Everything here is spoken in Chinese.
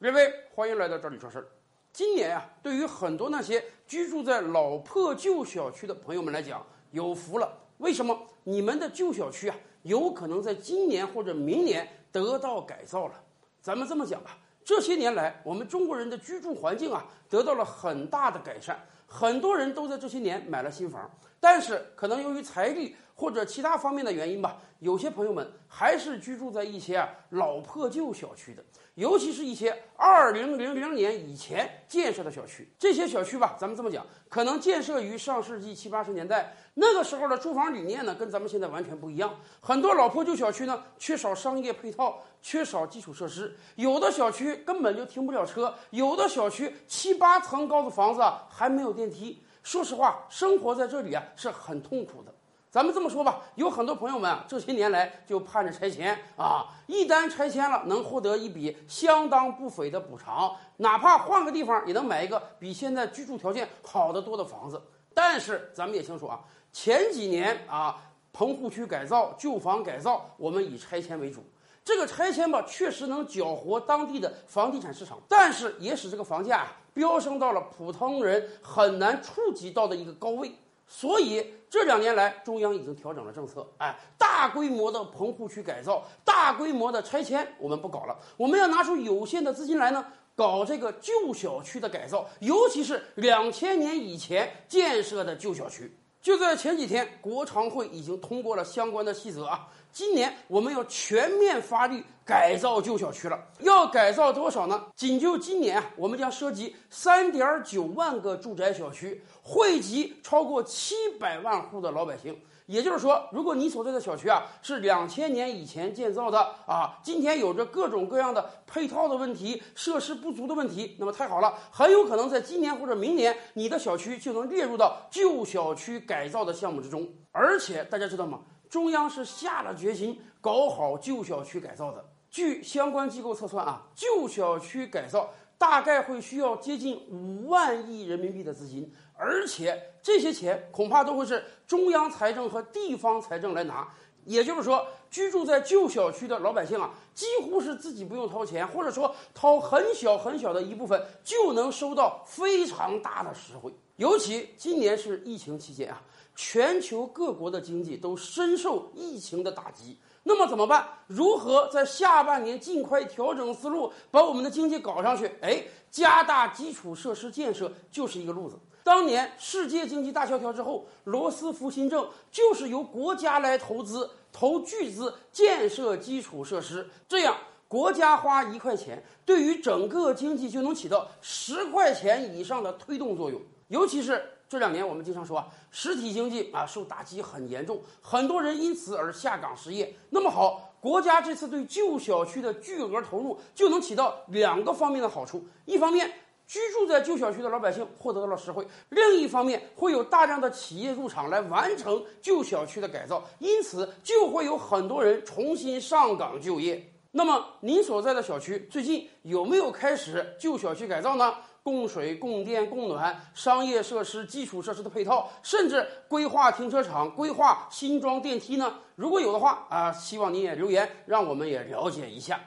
各位，欢迎来到这里说事儿。今年啊，对于很多那些居住在老破旧小区的朋友们来讲，有福了。为什么？你们的旧小区啊，有可能在今年或者明年得到改造了。咱们这么讲吧，这些年来，我们中国人的居住环境啊，得到了很大的改善，很多人都在这些年买了新房。但是，可能由于财力或者其他方面的原因吧，有些朋友们还是居住在一些啊老破旧小区的。尤其是一些二零零零年以前建设的小区，这些小区吧，咱们这么讲，可能建设于上世纪七八十年代，那个时候的住房理念呢，跟咱们现在完全不一样。很多老破旧小区呢，缺少商业配套，缺少基础设施，有的小区根本就停不了车，有的小区七八层高的房子还没有电梯。说实话，生活在这里啊，是很痛苦的。咱们这么说吧，有很多朋友们啊，这些年来就盼着拆迁啊，一旦拆迁了，能获得一笔相当不菲的补偿，哪怕换个地方也能买一个比现在居住条件好得多的房子。但是咱们也清楚啊，前几年啊，棚户区改造、旧房改造，我们以拆迁为主。这个拆迁吧，确实能搅活当地的房地产市场，但是也使这个房价飙升到了普通人很难触及到的一个高位。所以这两年来，中央已经调整了政策，哎，大规模的棚户区改造、大规模的拆迁，我们不搞了，我们要拿出有限的资金来呢，搞这个旧小区的改造，尤其是两千年以前建设的旧小区。就在前几天，国常会已经通过了相关的细则啊。今年我们要全面发力改造旧小区了。要改造多少呢？仅就今年，我们将涉及三点九万个住宅小区，惠及超过七百万户的老百姓。也就是说，如果你所在的小区啊是两千年以前建造的啊，今天有着各种各样的配套的问题、设施不足的问题，那么太好了，很有可能在今年或者明年，你的小区就能列入到旧小区改造的项目之中。而且大家知道吗？中央是下了决心搞好旧小区改造的。据相关机构测算啊，旧小区改造大概会需要接近五万亿人民币的资金，而且这些钱恐怕都会是中央财政和地方财政来拿。也就是说，居住在旧小区的老百姓啊，几乎是自己不用掏钱，或者说掏很小很小的一部分，就能收到非常大的实惠。尤其今年是疫情期间啊。全球各国的经济都深受疫情的打击，那么怎么办？如何在下半年尽快调整思路，把我们的经济搞上去？哎，加大基础设施建设就是一个路子。当年世界经济大萧条之后，罗斯福新政就是由国家来投资，投巨资建设基础设施，这样国家花一块钱，对于整个经济就能起到十块钱以上的推动作用，尤其是。这两年我们经常说啊，实体经济啊受打击很严重，很多人因此而下岗失业。那么好，国家这次对旧小区的巨额投入就能起到两个方面的好处：一方面，居住在旧小区的老百姓获得了实惠；另一方面，会有大量的企业入场来完成旧小区的改造，因此就会有很多人重新上岗就业。那么您所在的小区最近有没有开始旧小区改造呢？供水、供电、供暖、商业设施、基础设施的配套，甚至规划停车场、规划新装电梯呢？如果有的话啊，希望您也留言，让我们也了解一下。